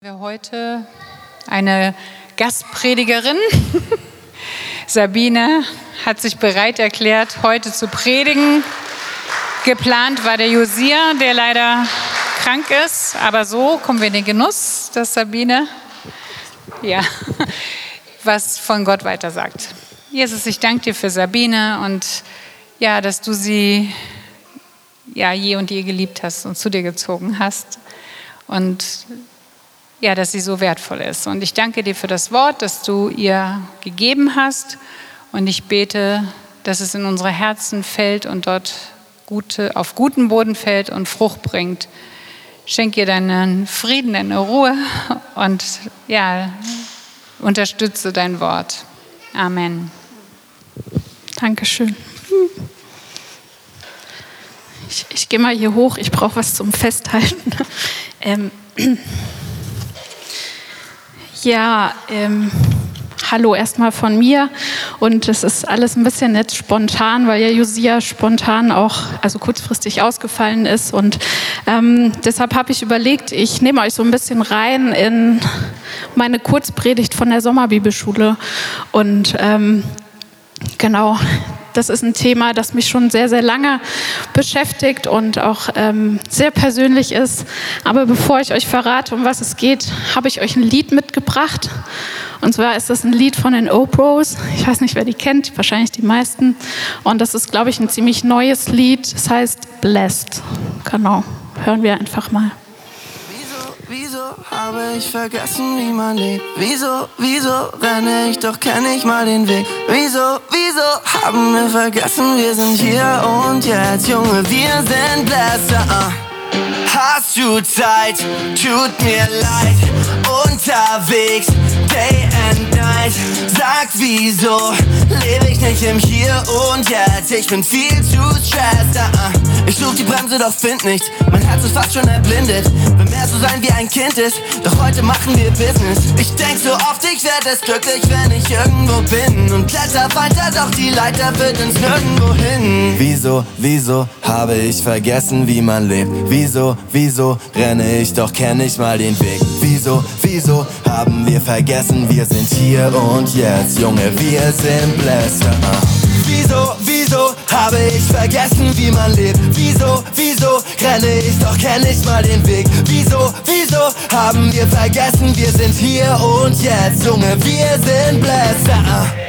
Wir heute eine Gastpredigerin. Sabine hat sich bereit erklärt, heute zu predigen. Geplant war der Josia, der leider krank ist, aber so kommen wir in den Genuss, dass Sabine ja, was von Gott weiter sagt. Jesus, ich danke dir für Sabine und ja, dass du sie ja je und je geliebt hast und zu dir gezogen hast. Und ja, dass sie so wertvoll ist. Und ich danke dir für das Wort, das du ihr gegeben hast. Und ich bete, dass es in unsere Herzen fällt und dort gute, auf guten Boden fällt und Frucht bringt. Schenk ihr deinen Frieden, deine Ruhe und ja, unterstütze dein Wort. Amen. Dankeschön. Ich, ich gehe mal hier hoch, ich brauche was zum Festhalten. Ähm. Ja, ähm, hallo erstmal von mir. Und es ist alles ein bisschen jetzt spontan, weil ja Josia spontan auch, also kurzfristig ausgefallen ist. Und ähm, deshalb habe ich überlegt, ich nehme euch so ein bisschen rein in meine Kurzpredigt von der Sommerbibelschule. Und ähm, genau, das ist ein Thema, das mich schon sehr, sehr lange beschäftigt und auch ähm, sehr persönlich ist. Aber bevor ich euch verrate, um was es geht, habe ich euch ein Lied mitgebracht. Und zwar ist das ein Lied von den Opros. Ich weiß nicht, wer die kennt, wahrscheinlich die meisten. Und das ist, glaube ich, ein ziemlich neues Lied. Es heißt Blessed. Genau, hören wir einfach mal. Wieso habe ich vergessen, wie man lebt? Wieso, wieso renne ich, doch kenne ich mal den Weg? Wieso, wieso haben wir vergessen, wir sind hier und jetzt, Junge, wir sind Bläster. Uh. Hast du Zeit? Tut mir leid. Unterwegs, day and night. Sag wieso lebe ich nicht im Hier und Jetzt? Ich bin viel zu stressed. Uh. Ich such die Bremse, doch find nichts. Mein Herz ist fast schon erblindet. Will mehr so sein wie ein Kind ist. Doch heute machen wir Business. Ich denk so oft, ich werd es glücklich, wenn ich irgendwo bin. Und kletter weiter, doch die Leiter führt ins Nirgendwo hin. Wieso, wieso habe ich vergessen, wie man lebt? Wieso, wieso renne ich, doch kenn ich mal den Weg? Wieso, wieso haben wir vergessen, wir sind hier und jetzt, Junge, wir sind Bläster. Wieso, wieso habe ich vergessen, wie man lebt? Wieso, wieso renne ich, doch kenn ich mal den Weg? Wieso, wieso haben wir vergessen, wir sind hier und jetzt, Junge, wir sind Bläster.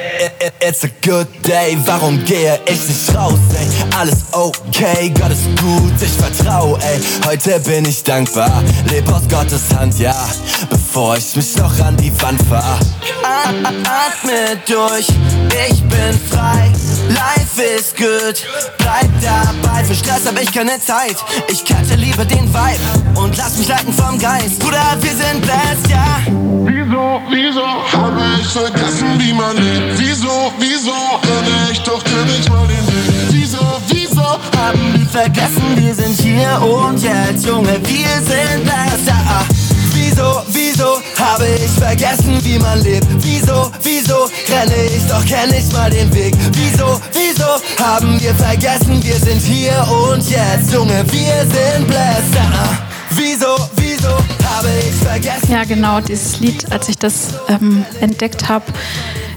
It's a good day, warum gehe ich nicht raus, ey? Alles okay, Gott ist gut, ich vertrau, ey. Heute bin ich dankbar, leb aus Gottes Hand, ja, bevor ich mich noch an die Wand fahr. Atme durch, ich bin frei, life is good, bleib dabei. Für Stress hab ich keine Zeit, ich kannte lieber den Vibe und lass mich leiten vom Geist. Bruder, wir sind blessed, ja. Wieso, habe ich vergessen, wie man lebt? Wieso, wieso renne ich doch kenn ich mal den Weg? Wieso, wieso haben wir vergessen, wir sind hier und jetzt, Junge, wir sind besser. Wieso, wieso habe ich vergessen, wie man lebt? Wieso, wieso renne ich, doch kenn ich mal den Weg? Wieso, wieso haben wir vergessen, wir sind hier und jetzt, Junge, wir sind besser. Wieso, wieso? Ja, genau, dieses Lied, als ich das ähm, entdeckt habe,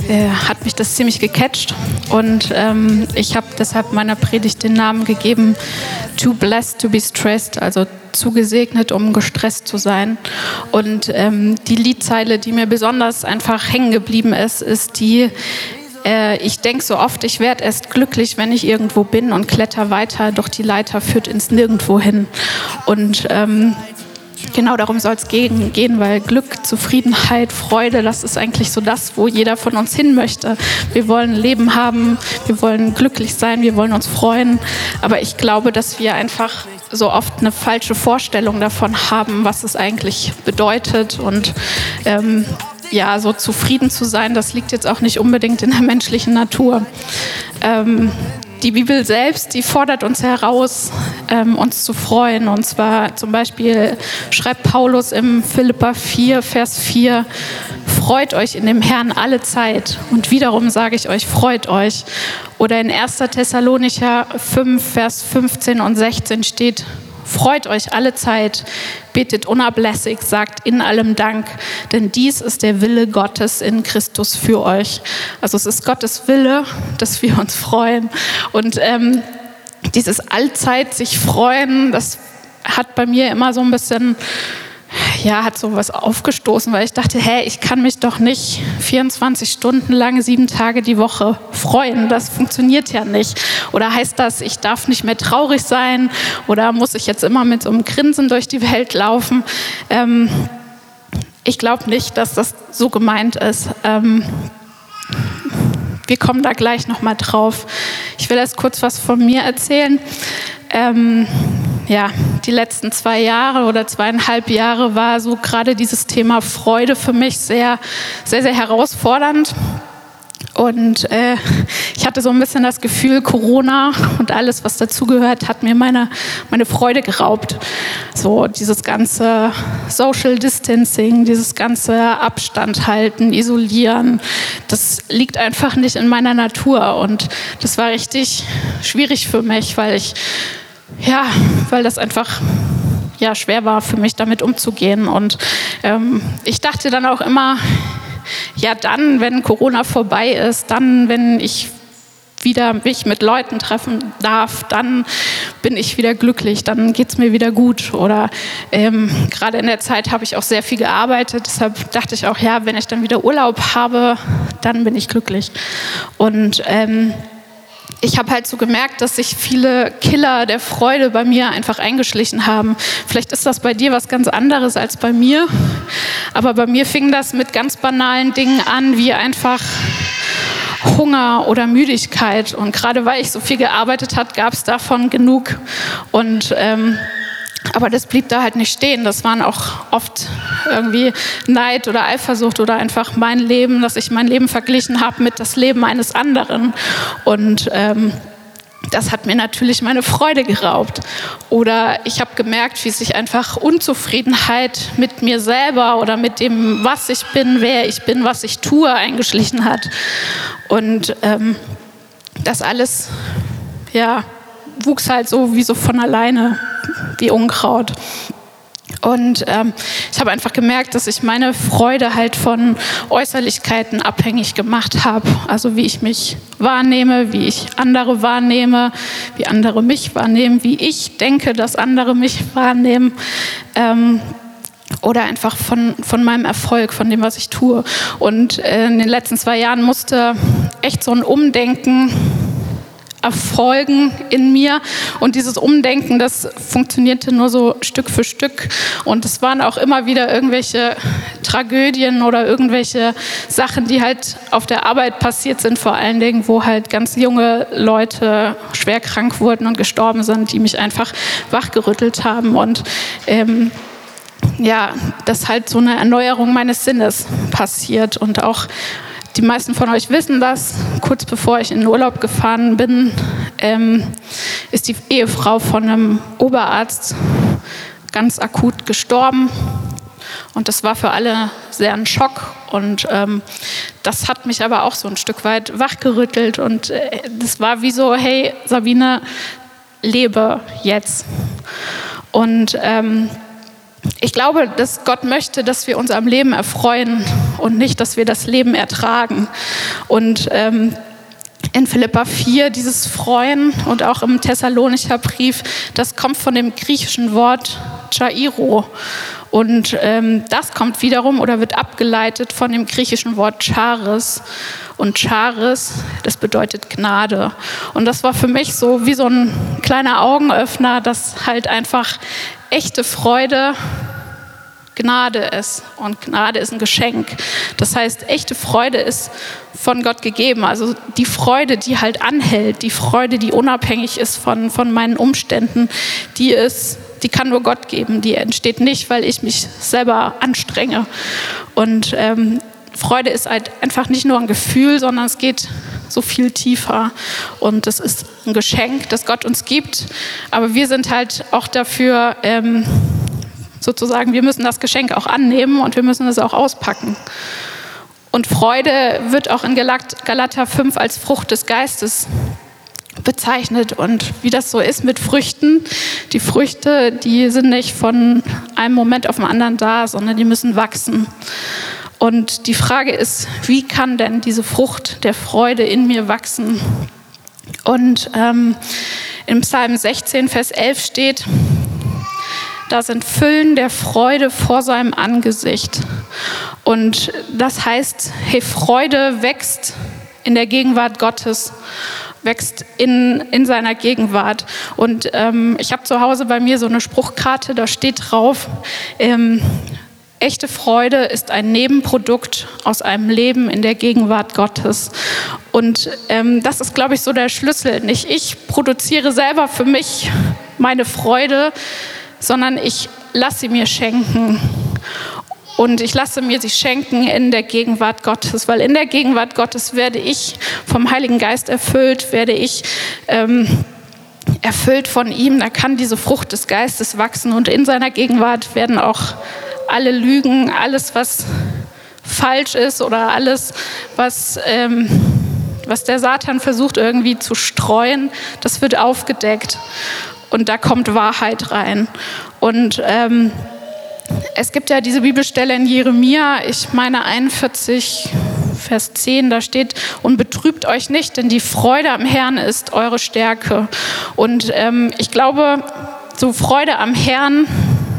äh, hat mich das ziemlich gecatcht. Und ähm, ich habe deshalb meiner Predigt den Namen gegeben, Too Blessed to be Stressed, also zu gesegnet, um gestresst zu sein. Und ähm, die Liedzeile, die mir besonders einfach hängen geblieben ist, ist die, äh, ich denke so oft, ich werde erst glücklich, wenn ich irgendwo bin und kletter weiter, doch die Leiter führt ins Nirgendwo hin. Und ähm, genau darum soll es gehen, weil Glück, Zufriedenheit, Freude, das ist eigentlich so das, wo jeder von uns hin möchte. Wir wollen Leben haben, wir wollen glücklich sein, wir wollen uns freuen. Aber ich glaube, dass wir einfach so oft eine falsche Vorstellung davon haben, was es eigentlich bedeutet und ähm, ja, so zufrieden zu sein, das liegt jetzt auch nicht unbedingt in der menschlichen Natur. Ähm, die Bibel selbst, die fordert uns heraus, ähm, uns zu freuen. Und zwar zum Beispiel schreibt Paulus im Philippa 4, Vers 4, freut euch in dem Herrn alle Zeit. Und wiederum sage ich euch, freut euch. Oder in 1. Thessalonicher 5, Vers 15 und 16 steht, Freut euch alle Zeit, betet unablässig, sagt in allem Dank, denn dies ist der Wille Gottes in Christus für euch. Also es ist Gottes Wille, dass wir uns freuen. Und ähm, dieses Allzeit sich freuen, das hat bei mir immer so ein bisschen ja, hat sowas aufgestoßen, weil ich dachte, hä, ich kann mich doch nicht 24 Stunden lang, sieben Tage die Woche freuen. Das funktioniert ja nicht. Oder heißt das, ich darf nicht mehr traurig sein? Oder muss ich jetzt immer mit so einem Grinsen durch die Welt laufen? Ähm, ich glaube nicht, dass das so gemeint ist. Ähm, wir kommen da gleich nochmal drauf. Ich will erst kurz was von mir erzählen. Ähm, ja, die letzten zwei Jahre oder zweieinhalb Jahre war so gerade dieses Thema Freude für mich sehr, sehr, sehr herausfordernd. Und äh, ich hatte so ein bisschen das Gefühl, Corona und alles, was dazugehört, hat mir meine, meine Freude geraubt. So dieses ganze Social Distancing, dieses ganze Abstand halten, isolieren, das liegt einfach nicht in meiner Natur. Und das war richtig schwierig für mich, weil ich ja, weil das einfach ja, schwer war für mich, damit umzugehen. Und ähm, ich dachte dann auch immer, ja, dann, wenn Corona vorbei ist, dann, wenn ich wieder mich mit Leuten treffen darf, dann bin ich wieder glücklich, dann geht es mir wieder gut. Oder ähm, gerade in der Zeit habe ich auch sehr viel gearbeitet, deshalb dachte ich auch, ja, wenn ich dann wieder Urlaub habe, dann bin ich glücklich. Und ähm, ich habe halt so gemerkt, dass sich viele Killer der Freude bei mir einfach eingeschlichen haben. Vielleicht ist das bei dir was ganz anderes als bei mir, aber bei mir fing das mit ganz banalen Dingen an, wie einfach Hunger oder Müdigkeit. Und gerade weil ich so viel gearbeitet habe, gab es davon genug. Und ähm, aber das blieb da halt nicht stehen. Das waren auch oft irgendwie Neid oder Eifersucht oder einfach mein Leben, dass ich mein Leben verglichen habe mit das Leben eines anderen. Und ähm, das hat mir natürlich meine Freude geraubt. Oder ich habe gemerkt, wie sich einfach Unzufriedenheit mit mir selber oder mit dem, was ich bin, wer ich bin, was ich tue, eingeschlichen hat. Und ähm, das alles, ja, wuchs halt so wie so von alleine, wie Unkraut. Und ähm, ich habe einfach gemerkt, dass ich meine Freude halt von Äußerlichkeiten abhängig gemacht habe. Also wie ich mich wahrnehme, wie ich andere wahrnehme, wie andere mich wahrnehmen, wie ich denke, dass andere mich wahrnehmen. Ähm, oder einfach von, von meinem Erfolg, von dem, was ich tue. Und äh, in den letzten zwei Jahren musste echt so ein Umdenken erfolgen in mir. Und dieses Umdenken, das funktionierte nur so Stück für Stück. Und es waren auch immer wieder irgendwelche Tragödien oder irgendwelche Sachen, die halt auf der Arbeit passiert sind, vor allen Dingen, wo halt ganz junge Leute schwer krank wurden und gestorben sind, die mich einfach wachgerüttelt haben. Und ähm, ja, dass halt so eine Erneuerung meines Sinnes passiert und auch die meisten von euch wissen das. Kurz bevor ich in den Urlaub gefahren bin, ähm, ist die Ehefrau von einem Oberarzt ganz akut gestorben. Und das war für alle sehr ein Schock. Und ähm, das hat mich aber auch so ein Stück weit wachgerüttelt. Und äh, das war wie so, hey Sabine, lebe jetzt. Und ähm, ich glaube, dass Gott möchte, dass wir uns am Leben erfreuen und nicht, dass wir das Leben ertragen. Und ähm, in Philippa 4 dieses Freuen und auch im Thessalonicher Brief, das kommt von dem griechischen Wort Chairo. Und ähm, das kommt wiederum oder wird abgeleitet von dem griechischen Wort Charis. Und Charis, das bedeutet Gnade. Und das war für mich so wie so ein kleiner Augenöffner, dass halt einfach echte Freude Gnade ist. Und Gnade ist ein Geschenk. Das heißt, echte Freude ist von Gott gegeben. Also die Freude, die halt anhält, die Freude, die unabhängig ist von, von meinen Umständen, die ist, die kann nur Gott geben. Die entsteht nicht, weil ich mich selber anstrenge. Und ähm, Freude ist halt einfach nicht nur ein Gefühl, sondern es geht so viel tiefer. Und es ist ein Geschenk, das Gott uns gibt. Aber wir sind halt auch dafür, ähm, sozusagen, wir müssen das Geschenk auch annehmen und wir müssen es auch auspacken. Und Freude wird auch in Galater 5 als Frucht des Geistes bezeichnet und wie das so ist mit Früchten. Die Früchte, die sind nicht von einem Moment auf den anderen da, sondern die müssen wachsen. Und die Frage ist, wie kann denn diese Frucht der Freude in mir wachsen? Und ähm, im Psalm 16, Vers 11 steht, da sind Füllen der Freude vor seinem Angesicht. Und das heißt, hey, Freude wächst in der Gegenwart Gottes wächst in, in seiner Gegenwart. Und ähm, ich habe zu Hause bei mir so eine Spruchkarte, da steht drauf, ähm, echte Freude ist ein Nebenprodukt aus einem Leben in der Gegenwart Gottes. Und ähm, das ist, glaube ich, so der Schlüssel. Nicht ich produziere selber für mich meine Freude, sondern ich lasse sie mir schenken. Und ich lasse mir sie schenken in der Gegenwart Gottes, weil in der Gegenwart Gottes werde ich vom Heiligen Geist erfüllt, werde ich ähm, erfüllt von ihm. Da kann diese Frucht des Geistes wachsen und in seiner Gegenwart werden auch alle Lügen, alles, was falsch ist oder alles, was, ähm, was der Satan versucht irgendwie zu streuen, das wird aufgedeckt. Und da kommt Wahrheit rein. Und ähm, es gibt ja diese Bibelstelle in Jeremia, ich meine 41, Vers 10, da steht, und betrübt euch nicht, denn die Freude am Herrn ist eure Stärke. Und ähm, ich glaube, so Freude am Herrn,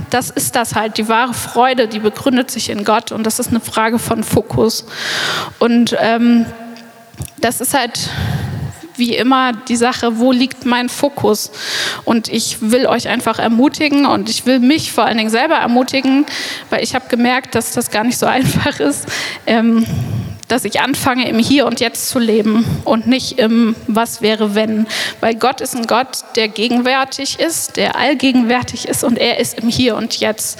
das ist das halt, die wahre Freude, die begründet sich in Gott und das ist eine Frage von Fokus. Und ähm, das ist halt wie immer die Sache, wo liegt mein Fokus? Und ich will euch einfach ermutigen und ich will mich vor allen Dingen selber ermutigen, weil ich habe gemerkt, dass das gar nicht so einfach ist. Ähm, dass ich anfange, im Hier und Jetzt zu leben und nicht im Was wäre, wenn. Weil Gott ist ein Gott, der gegenwärtig ist, der allgegenwärtig ist und er ist im Hier und Jetzt.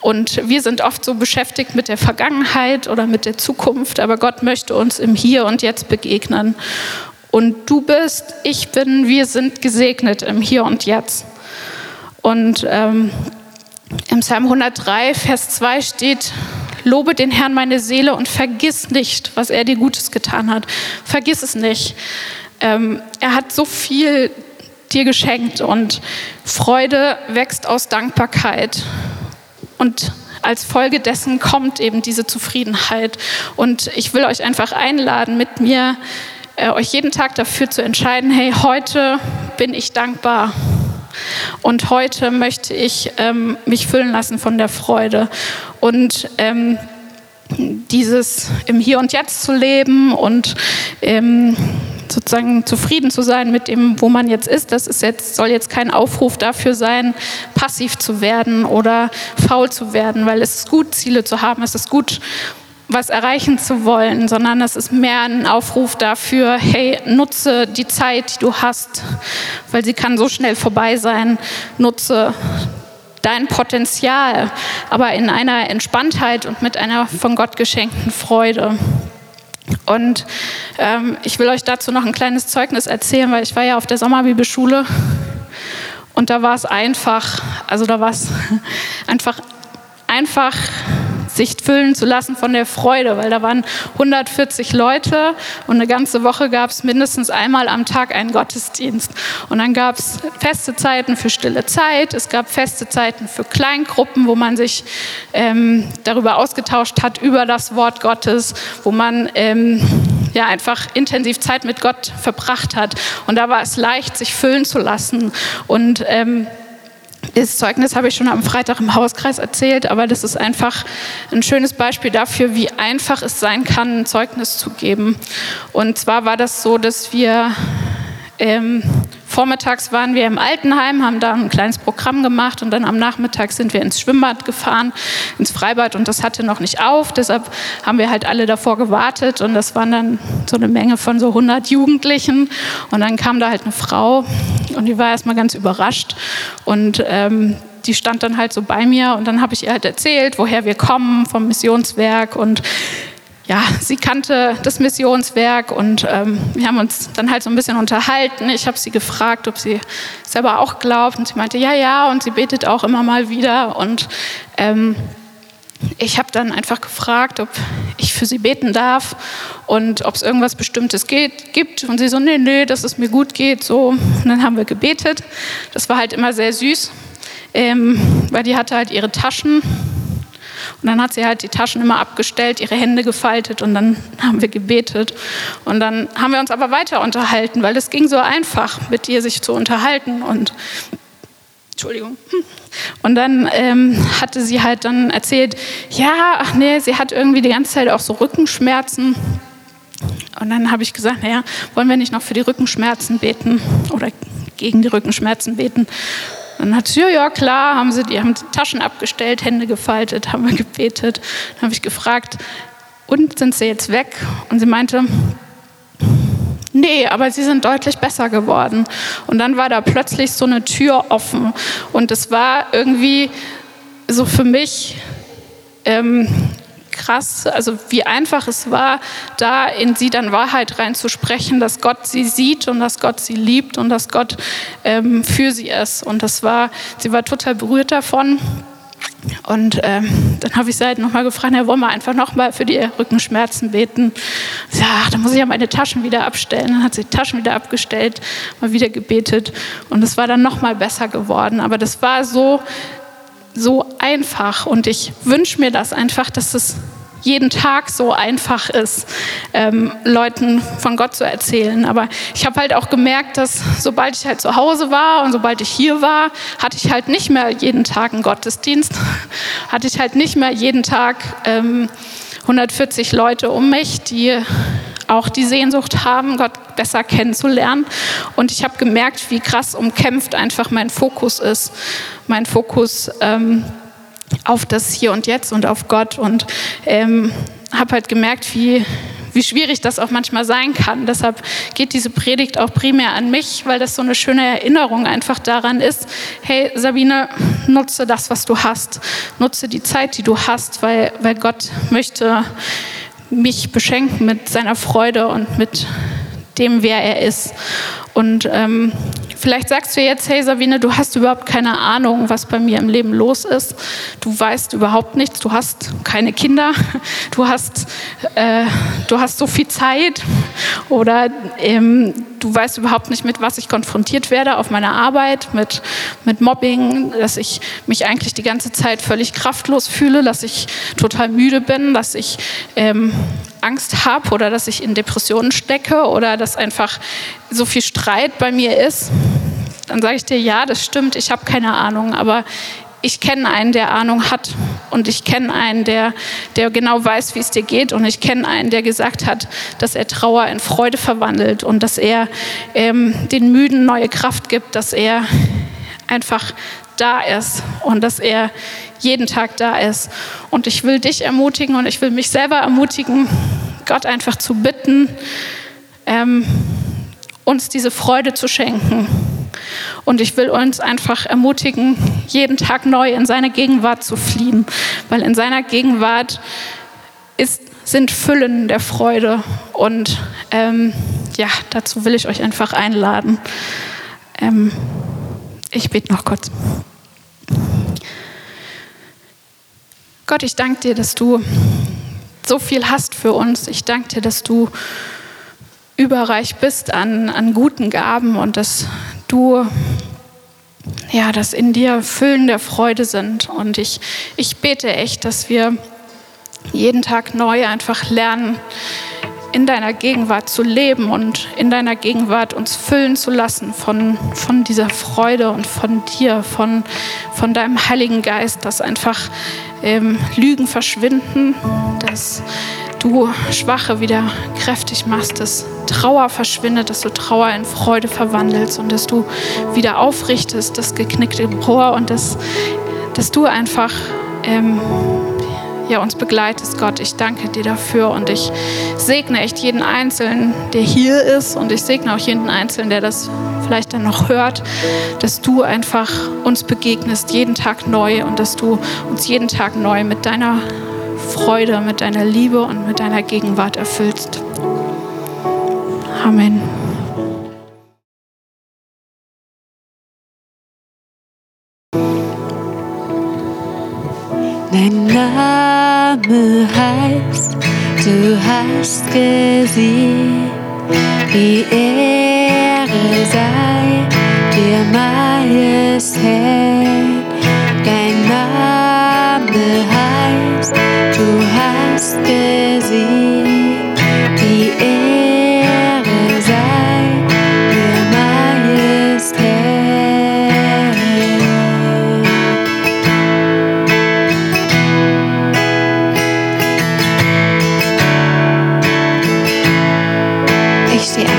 Und wir sind oft so beschäftigt mit der Vergangenheit oder mit der Zukunft, aber Gott möchte uns im Hier und Jetzt begegnen. Und du bist, ich bin, wir sind gesegnet im Hier und Jetzt. Und ähm, im Psalm 103, Vers 2 steht, Lobe den Herrn meine Seele und vergiss nicht, was er dir Gutes getan hat. Vergiss es nicht. Ähm, er hat so viel dir geschenkt und Freude wächst aus Dankbarkeit. Und als Folge dessen kommt eben diese Zufriedenheit. Und ich will euch einfach einladen, mit mir äh, euch jeden Tag dafür zu entscheiden, hey, heute bin ich dankbar. Und heute möchte ich ähm, mich füllen lassen von der Freude. Und ähm, dieses im Hier und Jetzt zu leben und ähm, sozusagen zufrieden zu sein mit dem, wo man jetzt ist, das ist jetzt, soll jetzt kein Aufruf dafür sein, passiv zu werden oder faul zu werden, weil es ist gut, Ziele zu haben, es ist gut, was erreichen zu wollen, sondern es ist mehr ein Aufruf dafür, hey, nutze die Zeit, die du hast, weil sie kann so schnell vorbei sein. Nutze dein Potenzial, aber in einer Entspanntheit und mit einer von Gott geschenkten Freude. Und ähm, ich will euch dazu noch ein kleines Zeugnis erzählen, weil ich war ja auf der Sommerbibelschule und da war es einfach, also da war es einfach einfach sich füllen zu lassen von der Freude, weil da waren 140 Leute und eine ganze Woche gab es mindestens einmal am Tag einen Gottesdienst. Und dann gab es feste Zeiten für stille Zeit, es gab feste Zeiten für Kleingruppen, wo man sich ähm, darüber ausgetauscht hat, über das Wort Gottes, wo man ähm, ja, einfach intensiv Zeit mit Gott verbracht hat. Und da war es leicht, sich füllen zu lassen. Und ähm, das Zeugnis habe ich schon am Freitag im Hauskreis erzählt, aber das ist einfach ein schönes Beispiel dafür, wie einfach es sein kann, ein Zeugnis zu geben. Und zwar war das so, dass wir ähm, vormittags waren wir im Altenheim, haben da ein kleines Programm gemacht und dann am Nachmittag sind wir ins Schwimmbad gefahren, ins Freibad und das hatte noch nicht auf. Deshalb haben wir halt alle davor gewartet und das waren dann so eine Menge von so 100 Jugendlichen und dann kam da halt eine Frau und die war erstmal ganz überrascht und ähm, die stand dann halt so bei mir und dann habe ich ihr halt erzählt, woher wir kommen vom Missionswerk und ja, sie kannte das Missionswerk und ähm, wir haben uns dann halt so ein bisschen unterhalten. Ich habe sie gefragt, ob sie selber auch glaubt und sie meinte, ja, ja, und sie betet auch immer mal wieder und ähm, ich habe dann einfach gefragt, ob ich für sie beten darf und ob es irgendwas Bestimmtes geht, gibt. Und sie so, nee, nee, dass es mir gut geht. So, und dann haben wir gebetet. Das war halt immer sehr süß, ähm, weil die hatte halt ihre Taschen und dann hat sie halt die Taschen immer abgestellt, ihre Hände gefaltet und dann haben wir gebetet. Und dann haben wir uns aber weiter unterhalten, weil es ging so einfach, mit ihr sich zu unterhalten. Und Entschuldigung. Und dann ähm, hatte sie halt dann erzählt, ja, ach nee, sie hat irgendwie die ganze Zeit auch so Rückenschmerzen. Und dann habe ich gesagt, naja, wollen wir nicht noch für die Rückenschmerzen beten oder gegen die Rückenschmerzen beten? Dann hat sie, ja, ja, klar, haben sie, die haben die Taschen abgestellt, Hände gefaltet, haben wir gebetet. Dann habe ich gefragt, und sind sie jetzt weg? Und sie meinte, nee, aber sie sind deutlich besser geworden. Und dann war da plötzlich so eine Tür offen. Und es war irgendwie so für mich ähm, krass, also wie einfach es war, da in sie dann Wahrheit reinzusprechen, dass Gott sie sieht und dass Gott sie liebt und dass Gott ähm, für sie ist. Und das war, sie war total berührt davon. Und ähm, dann habe ich sie halt nochmal gefragt, wollen wir einfach nochmal für die Rückenschmerzen beten? Ja, da muss ich ja meine Taschen wieder abstellen. Dann hat sie die Taschen wieder abgestellt, mal wieder gebetet und es war dann nochmal besser geworden. Aber das war so, so einfach und ich wünsche mir das einfach, dass es jeden Tag so einfach ist, ähm, Leuten von Gott zu erzählen. Aber ich habe halt auch gemerkt, dass sobald ich halt zu Hause war und sobald ich hier war, hatte ich halt nicht mehr jeden Tag einen Gottesdienst, hatte ich halt nicht mehr jeden Tag ähm, 140 Leute um mich, die auch die Sehnsucht haben, Gott besser kennenzulernen. Und ich habe gemerkt, wie krass umkämpft einfach mein Fokus ist. Mein Fokus ähm, auf das Hier und Jetzt und auf Gott. Und ähm, habe halt gemerkt, wie, wie schwierig das auch manchmal sein kann. Deshalb geht diese Predigt auch primär an mich, weil das so eine schöne Erinnerung einfach daran ist, hey Sabine, nutze das, was du hast. Nutze die Zeit, die du hast, weil, weil Gott möchte mich beschenken mit seiner Freude und mit dem, wer er ist. Und ähm, vielleicht sagst du jetzt, hey Sabine, du hast überhaupt keine Ahnung, was bei mir im Leben los ist. Du weißt überhaupt nichts, du hast keine Kinder, du hast, äh, du hast so viel Zeit oder ähm, du weißt überhaupt nicht, mit was ich konfrontiert werde auf meiner Arbeit, mit, mit Mobbing, dass ich mich eigentlich die ganze Zeit völlig kraftlos fühle, dass ich total müde bin, dass ich ähm, Angst habe oder dass ich in Depressionen stecke oder dass einfach so viel Streit bei mir ist, dann sage ich dir, ja, das stimmt, ich habe keine Ahnung, aber ich kenne einen, der Ahnung hat und ich kenne einen, der, der genau weiß, wie es dir geht und ich kenne einen, der gesagt hat, dass er Trauer in Freude verwandelt und dass er ähm, den Müden neue Kraft gibt, dass er einfach da ist und dass er jeden Tag da ist. Und ich will dich ermutigen und ich will mich selber ermutigen, Gott einfach zu bitten, ähm, uns diese Freude zu schenken. Und ich will uns einfach ermutigen, jeden Tag neu in seine Gegenwart zu fliehen, weil in seiner Gegenwart ist, sind Füllen der Freude. Und ähm, ja, dazu will ich euch einfach einladen. Ähm, ich bete noch kurz. Gott, ich danke dir, dass du so viel hast für uns. Ich danke dir, dass du überreich bist an, an guten Gaben und dass du, ja, dass in dir Füllen der Freude sind. Und ich, ich bete echt, dass wir jeden Tag neu einfach lernen, in deiner Gegenwart zu leben und in deiner Gegenwart uns füllen zu lassen von, von dieser Freude und von dir, von, von deinem Heiligen Geist, dass einfach ähm, Lügen verschwinden, dass du Schwache wieder kräftig machst, dass Trauer verschwindet, dass du Trauer in Freude verwandelst und dass du wieder aufrichtest, das geknickte Rohr und dass, dass du einfach ähm, ja, uns begleitest, Gott. Ich danke dir dafür und ich segne echt jeden Einzelnen, der hier ist und ich segne auch jeden Einzelnen, der das vielleicht dann noch hört, dass du einfach uns begegnest, jeden Tag neu und dass du uns jeden Tag neu mit deiner Freude, mit deiner Liebe und mit deiner Gegenwart erfüllst. Amen. Dein Name heißt du hast gesiegt. Die Ehre sei hast gesiegt. Die Ehre sei dir, Majestät. Ich steh auf.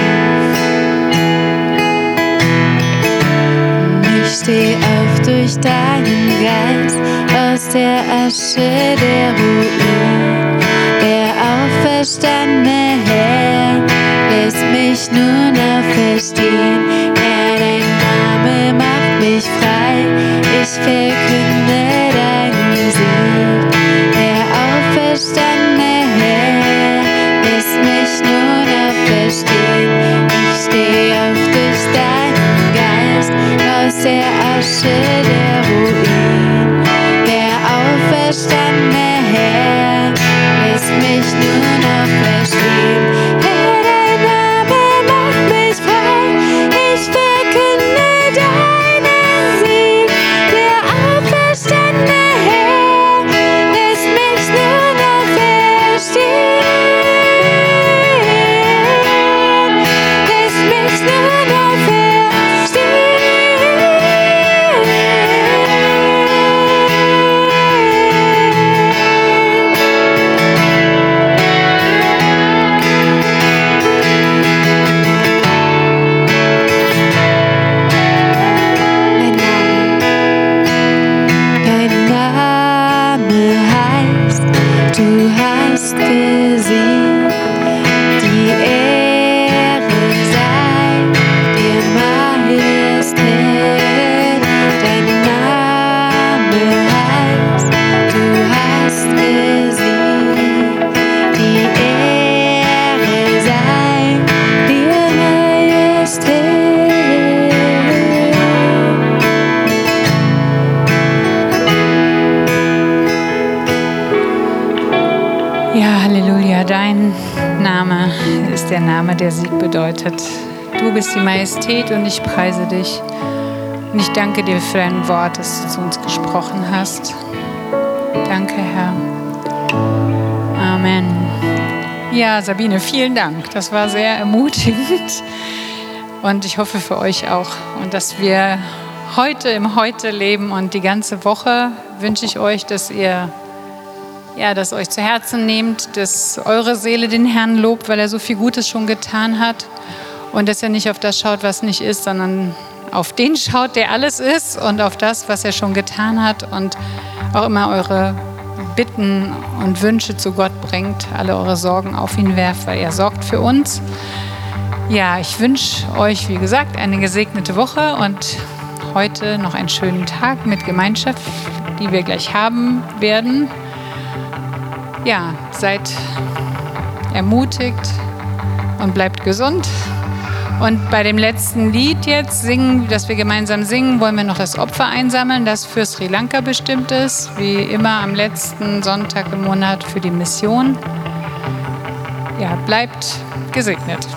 Ich steh auf durch deinen Geist aus der Asche bedeutet. Du bist die Majestät und ich preise dich. Und ich danke dir für dein Wort, das du zu uns gesprochen hast. Danke, Herr. Amen. Ja, Sabine, vielen Dank. Das war sehr ermutigend. Und ich hoffe für euch auch. Und dass wir heute im Heute leben und die ganze Woche wünsche ich euch, dass ihr ja, das euch zu Herzen nehmt, dass eure Seele den Herrn lobt, weil er so viel Gutes schon getan hat und dass er nicht auf das schaut, was nicht ist, sondern auf den schaut, der alles ist und auf das, was er schon getan hat und auch immer eure Bitten und Wünsche zu Gott bringt, alle eure Sorgen auf ihn werft, weil er sorgt für uns. Ja, ich wünsche euch, wie gesagt, eine gesegnete Woche und heute noch einen schönen Tag mit Gemeinschaft, die wir gleich haben werden ja, seid ermutigt und bleibt gesund. Und bei dem letzten Lied jetzt singen, das wir gemeinsam singen, wollen wir noch das Opfer einsammeln, das für Sri Lanka bestimmt ist, wie immer am letzten Sonntag im Monat für die Mission. Ja, bleibt gesegnet.